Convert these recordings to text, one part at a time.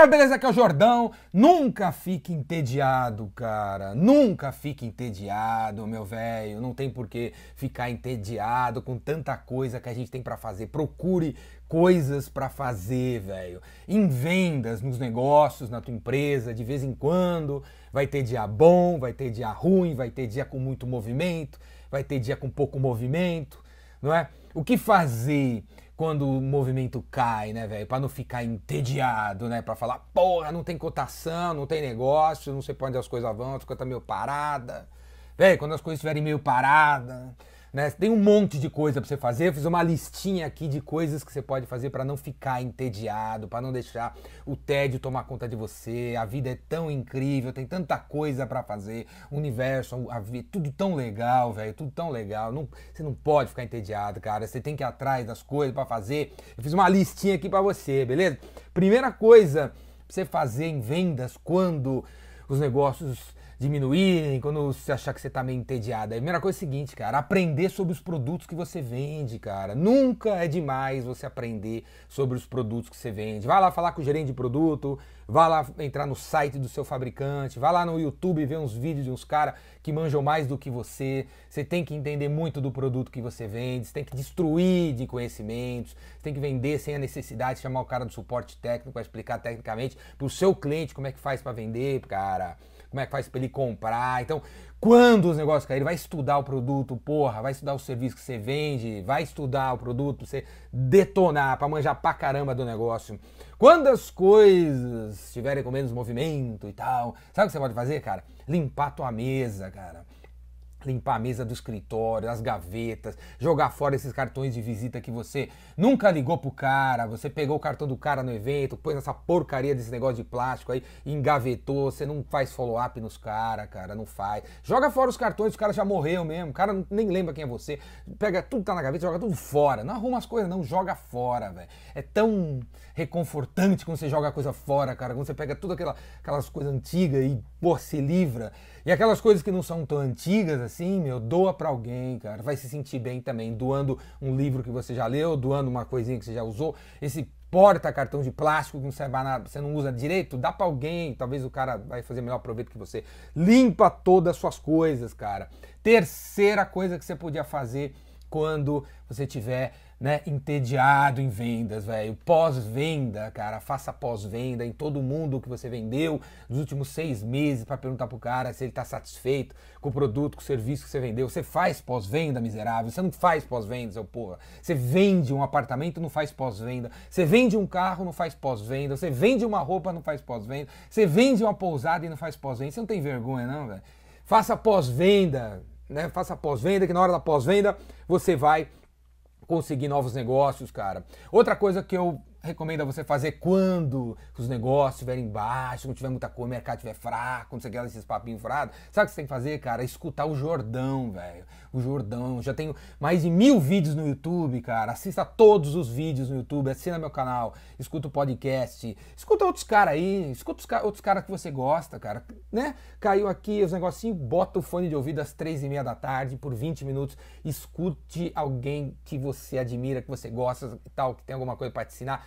Galera, beleza? Aqui é o Jordão. Nunca fique entediado, cara. Nunca fique entediado, meu velho. Não tem por que ficar entediado com tanta coisa que a gente tem para fazer. Procure coisas para fazer, velho. Em vendas, nos negócios, na tua empresa, de vez em quando. Vai ter dia bom, vai ter dia ruim, vai ter dia com muito movimento, vai ter dia com pouco movimento, não é? O que fazer? quando o movimento cai, né, velho? Para não ficar entediado, né? Para falar, porra, não tem cotação, não tem negócio, não sei pra onde as coisas vão, as coisas tá meio parada. Velho, quando as coisas estiverem meio paradas, né? Tem um monte de coisa para você fazer. Eu fiz uma listinha aqui de coisas que você pode fazer para não ficar entediado, para não deixar o tédio tomar conta de você. A vida é tão incrível, tem tanta coisa para fazer. O universo, a vida, tudo tão legal, velho, tudo tão legal. Não, você não pode ficar entediado, cara. Você tem que ir atrás das coisas para fazer. Eu fiz uma listinha aqui para você, beleza? Primeira coisa pra você fazer em vendas quando os negócios diminuírem, quando você achar que você tá meio entediado. A primeira coisa é a seguinte, cara, aprender sobre os produtos que você vende, cara. Nunca é demais você aprender sobre os produtos que você vende. Vai lá falar com o gerente de produto, vai lá entrar no site do seu fabricante, vai lá no YouTube ver uns vídeos de uns caras que manjam mais do que você. Você tem que entender muito do produto que você vende, você tem que destruir de conhecimentos, você tem que vender sem a necessidade de chamar o cara do suporte técnico para explicar tecnicamente pro seu cliente como é que faz para vender, cara como é que faz para ele comprar. Então, quando os negócios caírem, vai estudar o produto, porra, vai estudar o serviço que você vende, vai estudar o produto você detonar, para manjar pra caramba do negócio. Quando as coisas estiverem com menos movimento e tal, sabe o que você pode fazer, cara? Limpar tua mesa, cara limpar a mesa do escritório, as gavetas, jogar fora esses cartões de visita que você nunca ligou pro cara, você pegou o cartão do cara no evento, pôs essa porcaria desse negócio de plástico aí, engavetou, você não faz follow-up nos caras, cara, não faz. Joga fora os cartões, o cara já morreu mesmo, o cara nem lembra quem é você. Pega tudo que tá na gaveta, joga tudo fora. Não arruma as coisas não, joga fora, velho. É tão reconfortante quando você joga a coisa fora, cara, quando você pega tudo aquela, aquelas coisas antigas e, pô, se livra. E aquelas coisas que não são tão antigas assim, meu, doa para alguém, cara. Vai se sentir bem também, doando um livro que você já leu, doando uma coisinha que você já usou. Esse porta-cartão de plástico que não serve nada, você não usa direito, dá para alguém, talvez o cara vai fazer melhor proveito que você. Limpa todas as suas coisas, cara. Terceira coisa que você podia fazer quando você tiver né, entediado em vendas, velho. Pós-venda, cara, faça pós-venda em todo mundo que você vendeu nos últimos seis meses para perguntar pro cara se ele tá satisfeito com o produto, com o serviço que você vendeu. Você faz pós-venda, miserável. Você não faz pós-venda, seu porra. Você vende um apartamento, não faz pós-venda. Você vende um carro, não faz pós-venda. Você vende uma roupa, não faz pós-venda. Você vende uma pousada e não faz pós-venda. Você não tem vergonha, não, velho. Faça pós-venda, né? Faça pós-venda, que na hora da pós-venda você vai conseguir novos negócios, cara. Outra coisa que eu recomendo a você fazer quando os negócios estiverem baixos, quando tiver muita coisa, o mercado estiver fraco, quando você quer esses papinhos furados. Sabe o que você tem que fazer, cara? Escutar o Jordão, velho. O Jordão. Já tenho mais de mil vídeos no YouTube, cara. Assista todos os vídeos no YouTube, assina meu canal, escuta o podcast, escuta outros caras aí, escuta os outros caras que você gosta, cara. Né? Caiu aqui os negocinhos, bota o fone de ouvido às três e meia da tarde por 20 minutos, escute alguém que você admira, que você gosta e tal, que tem alguma coisa para te ensinar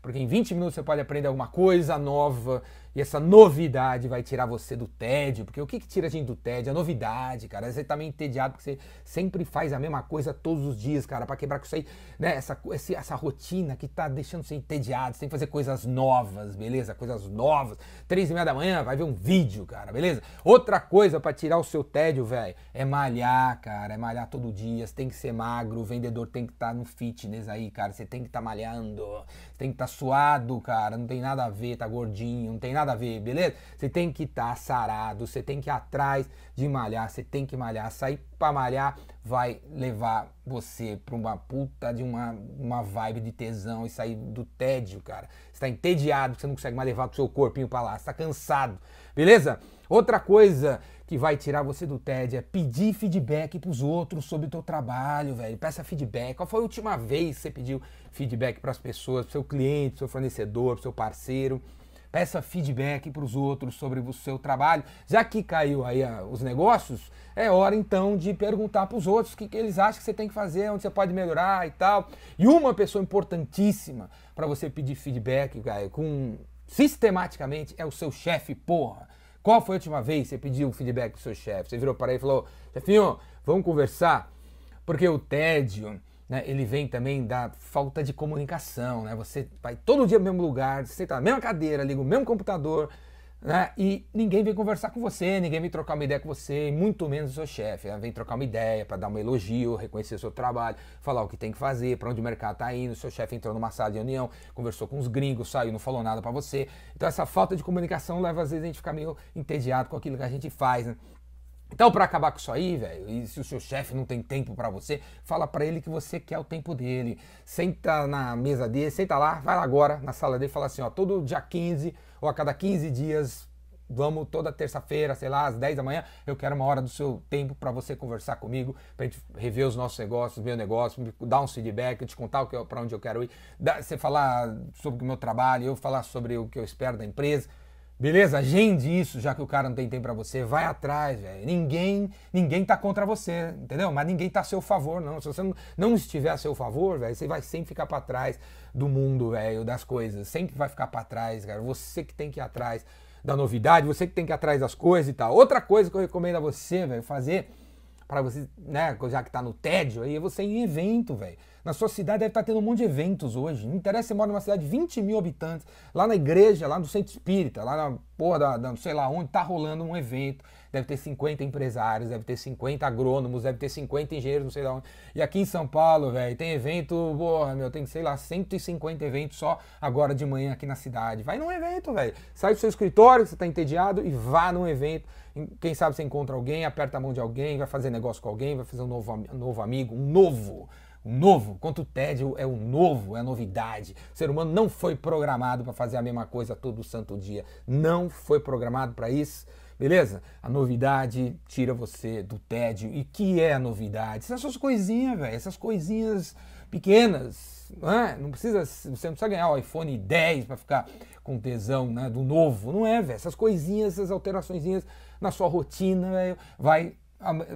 porque em 20 minutos você pode aprender alguma coisa nova e essa novidade vai tirar você do tédio, porque o que, que tira a gente do tédio? A novidade, cara. Você tá meio entediado porque você sempre faz a mesma coisa todos os dias, cara, para quebrar com isso aí, né? Essa, essa rotina que tá deixando você entediado. Você tem que fazer coisas novas, beleza? Coisas novas. Três e meia da manhã, vai ver um vídeo, cara, beleza? Outra coisa para tirar o seu tédio, velho, é malhar, cara. É malhar todo dia. Você tem que ser magro, o vendedor tem que estar tá no fitness aí, cara. Você tem que estar tá malhando, tem que estar tá suado, cara. Não tem nada a ver, tá gordinho, não tem nada a ver, beleza? Você tem que estar tá sarado, você tem que ir atrás de malhar, você tem que malhar. Sair para malhar vai levar você para uma puta de uma, uma vibe de tesão e sair do tédio, cara. Você tá entediado, você não consegue mais levar o seu corpinho para lá, você tá cansado, beleza? Outra coisa que vai tirar você do tédio é pedir feedback pros outros sobre o teu trabalho, velho. Peça feedback. Qual foi a última vez que você pediu feedback para as pessoas, seu cliente, seu fornecedor, seu parceiro? peça feedback para os outros sobre o seu trabalho. Já que caiu aí a, os negócios, é hora então de perguntar para os outros o que, que, eles acham que você tem que fazer, onde você pode melhorar e tal. E uma pessoa importantíssima para você pedir feedback, cara, com sistematicamente é o seu chefe, porra. Qual foi a última vez que você pediu feedback pro seu chefe? Você virou para ele e falou, chefinho, vamos conversar? Porque o tédio, né, ele vem também da falta de comunicação, né? Você vai todo dia no mesmo lugar, senta na mesma cadeira, liga o mesmo computador, né? E ninguém vem conversar com você, ninguém vem trocar uma ideia com você, muito menos o seu chefe. Né? Vem trocar uma ideia para dar um elogio, reconhecer o seu trabalho, falar o que tem que fazer, para onde o mercado está indo. O seu chefe entrou numa sala de reunião, conversou com os gringos, saiu, não falou nada para você. Então essa falta de comunicação leva às vezes a gente ficar meio entediado com aquilo que a gente faz, né? Então, para acabar com isso aí, velho, e se o seu chefe não tem tempo para você, fala para ele que você quer o tempo dele. Senta na mesa dele, senta lá, vai lá agora na sala dele e fala assim: ó, todo dia 15 ou a cada 15 dias, vamos toda terça-feira, sei lá, às 10 da manhã, eu quero uma hora do seu tempo para você conversar comigo, para gente rever os nossos negócios, meu negócio, dar um feedback, te contar para onde eu quero ir, você falar sobre o meu trabalho, eu falar sobre o que eu espero da empresa. Beleza? Agende isso, já que o cara não tem tempo para você. Vai atrás, velho. Ninguém, ninguém tá contra você, entendeu? Mas ninguém tá a seu favor, não. Se você não, não estiver a seu favor, velho, você vai sempre ficar para trás do mundo, velho, das coisas. Sempre vai ficar para trás, cara. Você que tem que ir atrás da novidade, você que tem que ir atrás das coisas e tal. Outra coisa que eu recomendo a você, velho, fazer para você, né, já que tá no tédio aí, é você ir em evento, velho. Na sua cidade deve estar tendo um monte de eventos hoje. Não interessa, você mora numa cidade de 20 mil habitantes, lá na igreja, lá no centro espírita, lá na porra da, da não sei lá onde, tá rolando um evento. Deve ter 50 empresários, deve ter 50 agrônomos, deve ter 50 engenheiros, não sei lá onde. E aqui em São Paulo, velho, tem evento, porra, meu, tem, sei lá, 150 eventos só agora de manhã aqui na cidade. Vai num evento, velho. Sai do seu escritório, você tá entediado, e vá num evento. Quem sabe você encontra alguém, aperta a mão de alguém, vai fazer negócio com alguém, vai fazer um novo, um novo amigo, um novo o novo, quanto o tédio é o novo, é a novidade. O ser humano não foi programado para fazer a mesma coisa todo santo dia. Não foi programado para isso. Beleza? A novidade tira você do tédio. E que é a novidade? Essas coisinhas, velho. Essas coisinhas pequenas. Não, é? não precisa, você não precisa ganhar o iPhone 10 para ficar com tesão né, do novo. Não é, velho. Essas coisinhas, essas alterações na sua rotina, véio, vai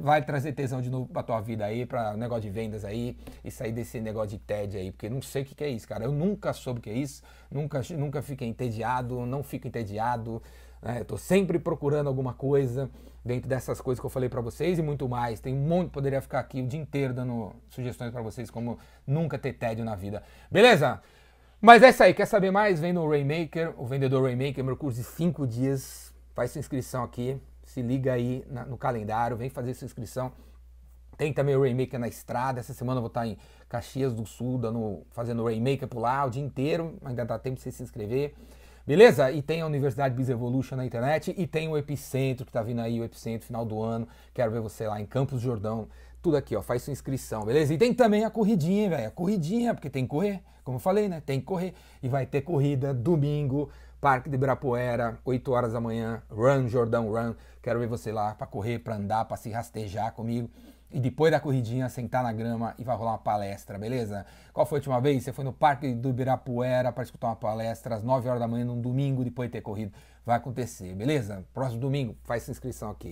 vai trazer tesão de novo pra tua vida aí, pra negócio de vendas aí, e sair desse negócio de TED aí, porque não sei o que, que é isso, cara. Eu nunca soube o que é isso, nunca, nunca fiquei entediado, não fico entediado, né? Eu tô sempre procurando alguma coisa dentro dessas coisas que eu falei para vocês e muito mais. Tem um monte, poderia ficar aqui o dia inteiro dando sugestões para vocês, como nunca ter tédio na vida. Beleza? Mas é isso aí, quer saber mais? Vem no Rainmaker, o vendedor Rainmaker, meu curso de 5 dias. Faz sua inscrição aqui, se liga aí na, no calendário, vem fazer sua inscrição. Tem também o Rainmaker na estrada. Essa semana eu vou estar em Caxias do Sul, dando, fazendo Rainmaker por lá o dia inteiro. Ainda dá tempo de você se inscrever. Beleza? E tem a Universidade Biz Evolution na internet e tem o Epicentro, que está vindo aí, o Epicentro, final do ano. Quero ver você lá em Campos Jordão. Tudo aqui, ó, faz sua inscrição, beleza? E tem também a corridinha, velho. A corridinha, porque tem que correr, como eu falei, né? Tem que correr. E vai ter corrida domingo, Parque de Ibirapuera, 8 horas da manhã, Run Jordão Run. Quero ver você lá para correr, para andar, para se rastejar comigo. E depois da corridinha, sentar na grama e vai rolar uma palestra, beleza? Qual foi a última vez? Você foi no Parque do Ibirapuera para escutar uma palestra às 9 horas da manhã, num domingo, depois de ter corrido. Vai acontecer, beleza? Próximo domingo, faz sua inscrição aqui.